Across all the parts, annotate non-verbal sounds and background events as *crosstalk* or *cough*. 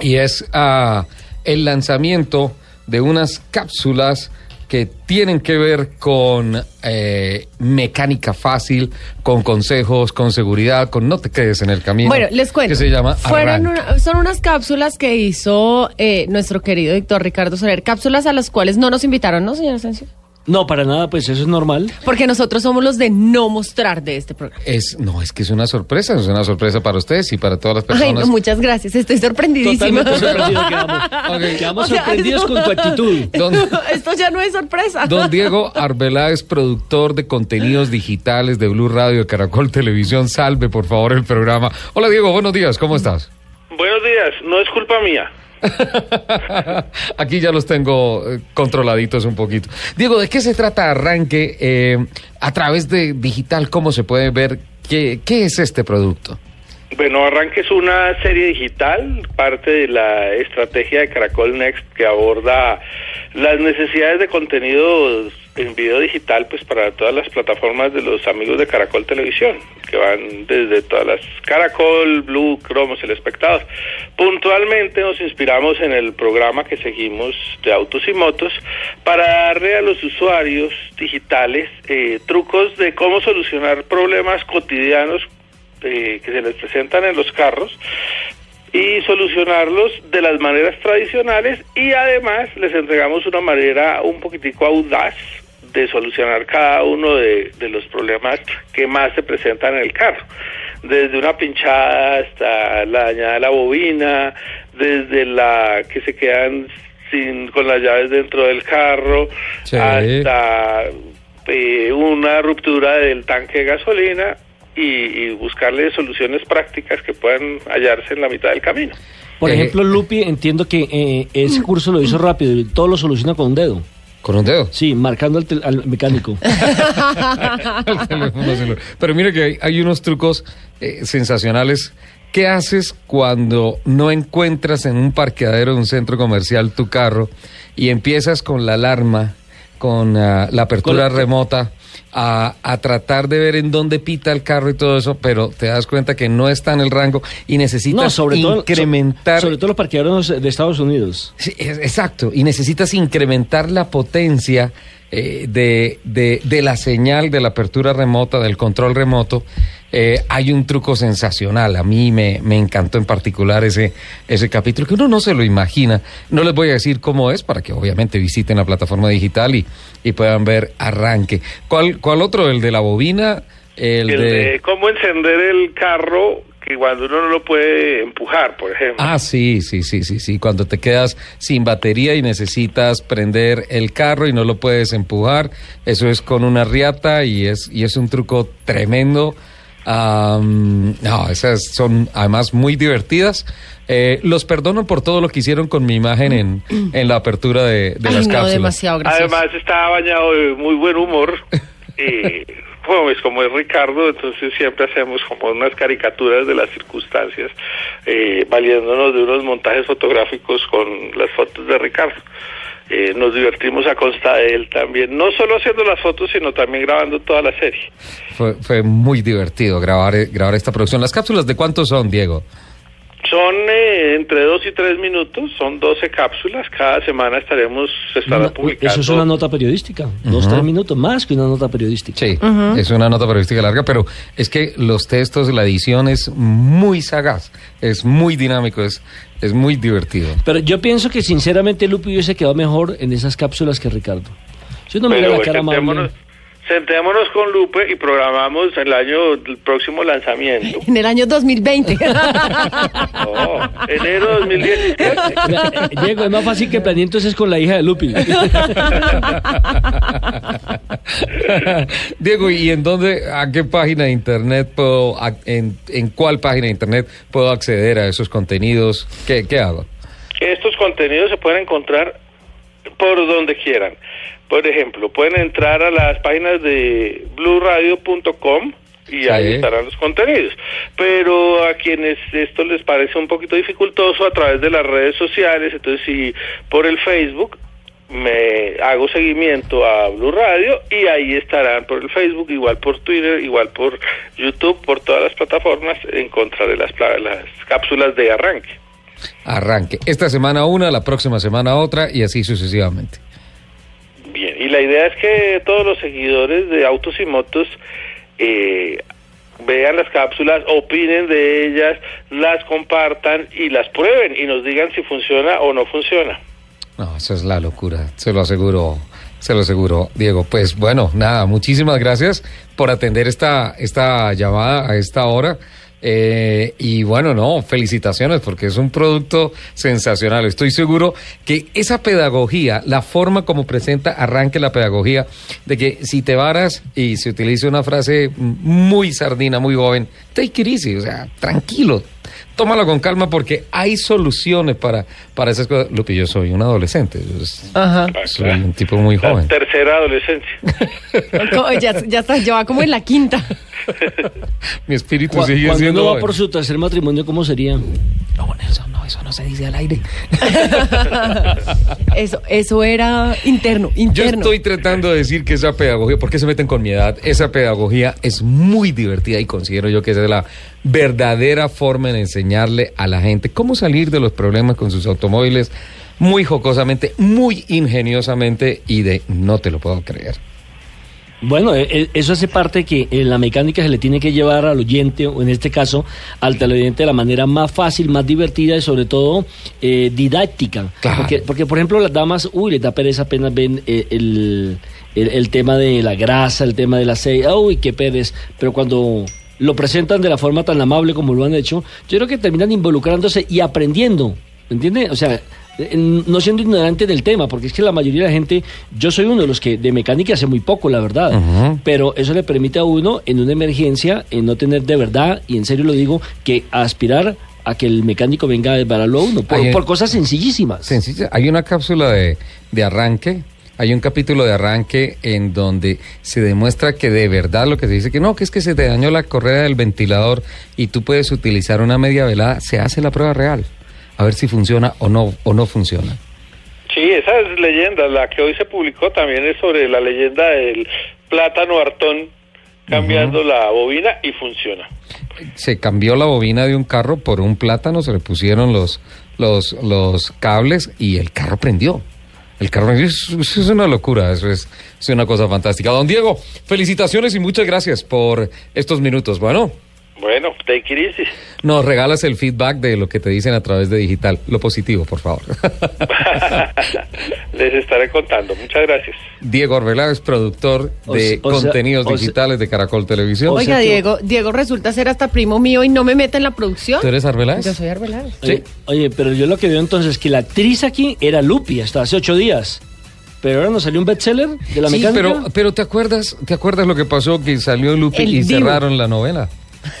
Y es ah, el lanzamiento de unas cápsulas que tienen que ver con eh, mecánica fácil, con consejos, con seguridad, con no te quedes en el camino. Bueno, les cuento. Que se llama Fueron una- son unas cápsulas que hizo eh, nuestro querido Víctor Ricardo Soler. Cápsulas a las cuales no nos invitaron, ¿no, señor Asensio? No, para nada, pues eso es normal. Porque nosotros somos los de no mostrar de este programa. Es, no, es que es una sorpresa, es una sorpresa para ustedes y para todas las Ay, personas. no, muchas gracias. Estoy sorprendidísima. Totalmente sorprendidos quedamos. *laughs* Ok. Quedamos O sea, sorprendidos eso- con tu actitud. *laughs* Don, Esto ya no es sorpresa. don Diego Arbeláez, productor de contenidos digitales de Blue Radio, de Caracol Televisión, salve por favor el programa. Hola Diego, buenos días, ¿cómo estás? Buenos días, no es culpa mía. *laughs* Aquí ya los tengo eh, controladitos un poquito. Diego, ¿de qué se trata Arranque eh, a través de digital? ¿Cómo se puede ver qué, qué es este producto? Bueno, Arranque es una serie digital, parte de la estrategia de Caracol Next que aborda las necesidades de contenidos en video digital pues para todas las plataformas de los amigos de Caracol Televisión, que van desde todas las Caracol, Blue, Cromos, El Espectador. Puntualmente nos inspiramos en el programa que seguimos de Autos y Motos para darle a los usuarios digitales eh, trucos de cómo solucionar problemas cotidianos eh, que se les presentan en los carros y solucionarlos de las maneras tradicionales y además les entregamos una manera un poquitico audaz de solucionar cada uno de, de los problemas que más se presentan en el carro desde una pinchada hasta la dañada de la bobina desde la que se quedan sin con las llaves dentro del carro Sí. hasta eh, una ruptura del tanque de gasolina y, y buscarle soluciones prácticas que puedan hallarse en la mitad del camino. Por Eh, ejemplo, Lupi, entiendo que eh, ese curso lo hizo rápido y todo lo soluciona con un dedo. Con un dedo. Sí, marcando al, tel- al mecánico. El teléfono celular. Pero mire que hay, hay unos trucos eh, sensacionales. ¿Qué haces cuando no encuentras en un parqueadero de un centro comercial tu carro y empiezas con la alarma, con ah, la apertura Con la- remota, a, a tratar de ver en dónde pita el carro y todo eso, pero te das cuenta que no está en el rango y necesitas No, sobre todo, incrementar... so- sobre todo los parqueaderos de Estados Unidos. Sí, es- exacto, y necesitas incrementar la potencia eh, de, de- de la señal de la apertura remota, del control remoto. Eh, hay un truco sensacional, a mí me, me encantó en particular ese, ese capítulo, que uno no se lo imagina. No les voy a decir cómo es, para que obviamente visiten la plataforma digital y, y puedan ver arranque. ¿Cuál, cuál otro? ¿El de la bobina? El, El de... de cómo encender el carro que cuando uno no lo puede empujar, por ejemplo. Ah, sí, sí, sí, sí, sí. Cuando te quedas sin batería y necesitas prender el carro y no lo puedes empujar, eso es con una riata y es, y es un truco tremendo. Am, no, esas son además muy divertidas. Eh, los perdono por todo lo que hicieron con mi imagen en, en la apertura de, de Ay, las no, cápsulas. demasiado gracioso. Además está bañado de muy buen humor. y *laughs* bueno, es como es Ricardo, entonces siempre hacemos como unas caricaturas de las circunstancias, eh, valiéndonos de unos montajes fotográficos con las fotos de Ricardo. Eh, nos divertimos a costa de él también, no solo haciendo las fotos, sino también grabando toda la serie. Fue, fue muy divertido grabar, eh, grabar esta producción. ¿Las cápsulas de cuánto son, Diego? Son eh, entre dos y tres minutos, son 12 cápsulas, cada semana estaremos, se estará Una- publicando. eso es una nota periodística. Dos, tres minutos más que una nota periodística. Sí, es una nota periodística larga, pero es que los textos, la edición es muy sagaz, es muy dinámico, es, es muy divertido. Pero yo pienso que sinceramente Lupi hubiese quedado mejor en esas cápsulas que Ricardo. Si uno mira Pero la cara amable. Sentémonos, con Lupe y programamos el año el próximo lanzamiento. En el año 2020. *laughs* No, enero 2017. Vea, eh, Diego, es más fácil que planee entonces con la hija de Lupi. *laughs* Diego, ¿y en dónde, a qué página de internet puedo, en, en cuál página de internet puedo acceder a esos contenidos? ¿Qué, qué hago? Estos contenidos se pueden encontrar por donde quieran. Por ejemplo, pueden entrar a las páginas de blueradio.com y Sí. ahí estarán los contenidos. Pero a quienes esto les parece un poquito dificultoso a través de las redes sociales, entonces si por el Facebook me hago seguimiento a Blue Radio y ahí estarán por el Facebook, igual por Twitter, igual por YouTube, por todas las plataformas en contra de las, las cápsulas de arranque. Arranque. Esta semana una, la próxima semana otra y así sucesivamente. Bien, y la idea es que todos los seguidores de Autos y Motos eh, vean las cápsulas, opinen de ellas, las compartan y las prueben y nos digan si funciona o no funciona. No, eso es la locura, se lo aseguro, se lo aseguro, Diego. Pues bueno, nada, muchísimas gracias por atender esta, esta llamada a esta hora. Eh, y bueno, no, felicitaciones porque es un producto sensacional. Estoy seguro que esa pedagogía, la forma como presenta, arranque la pedagogía, de que si te varas y se utiliza una frase muy sardina, muy joven, take it easy, o sea, tranquilo, tómalo con calma porque hay soluciones para, para esas cosas. Lupi, yo soy un adolescente, yo Ajá. soy un tipo muy La joven. tercera adolescencia. *laughs* Ya, ya está, ya va como en la quinta. *laughs* Mi espíritu sigue Cuando siendo uno va joven. por su tercer matrimonio, ¿cómo sería? No, Nelson, no, eso no se dice al aire. *laughs* Eso, eso era interno, Yo interno. estoy tratando de decir que esa pedagogía, ¿por qué se meten con mi edad? Esa pedagogía es muy divertida y considero yo que esa es la verdadera forma en enseñarle a la gente cómo salir de los problemas con sus automóviles muy jocosamente, muy ingeniosamente y de no te lo puedo creer. Bueno, eh, eh, eso hace parte que en la mecánica se le tiene que llevar al oyente, o en este caso al televidente, de la manera más fácil, más divertida y sobre todo eh, didáctica. Claro. Porque, porque, por ejemplo, las damas, uy, les da pereza apenas ven eh, el, el, el tema de la grasa, el tema del aceite, uy, qué pereza. Pero cuando lo presentan de la forma tan amable como lo han hecho, yo creo que terminan involucrándose y aprendiendo, ¿me entiende? O sea, eh, no siendo ignorante del tema, porque es que la mayoría de la gente, yo soy uno de los que de mecánica hace muy poco, la verdad, pero eso le permite a uno en una emergencia, en no tener de verdad, y en serio lo digo, que aspirar a que el mecánico venga a desbararlo a uno, por, por cosas sencillísimas. Sencilla. Hay una cápsula de, de arranque, hay un capítulo de arranque en donde se demuestra que de verdad lo que se dice que no, que es que se te dañó la correa del ventilador y tú puedes utilizar una media velada, se hace la prueba real, a ver si funciona o no, o no funciona. Sí, esa es leyenda. La que hoy se publicó también es sobre la leyenda del plátano hartón cambiando la bobina y funciona. Se cambió la bobina de un carro por un plátano, se le pusieron los, los, los cables y el carro prendió. El carro prendió. Eso es una locura, eso es, es una cosa fantástica. Don Diego, felicitaciones y muchas gracias por estos minutos. Bueno. Bueno, take it easy. Nos regalas el feedback de lo que te dicen a través de digital. Lo positivo, por favor. *laughs* Les estaré contando. Muchas gracias. Diego Arbeláez, productor de se- o sea- contenidos digitales de Caracol Televisión. o sea Oiga, Diego, Diego resulta ser hasta primo mío y no me mete en la producción. ¿Tú eres Arbeláez? Yo soy Arbeláez. Oye, oye, pero yo lo que veo entonces es que la actriz aquí era Lupi hasta hace ocho días. Pero ahora nos salió un bestseller de la Sí, mecánica. pero, pero ¿te acuerdas, ¿te acuerdas lo que pasó? Que salió Lupi El y Divo. cerraron la novela.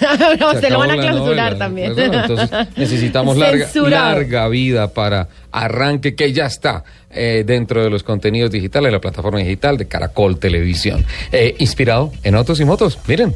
*laughs* no, Se se lo van a clausurar también. Pues entonces *laughs* necesitamos larga vida para arranque que ya está eh, dentro de los contenidos digitales, la plataforma digital de Caracol Televisión. Eh, inspirado en autos y motos. Miren,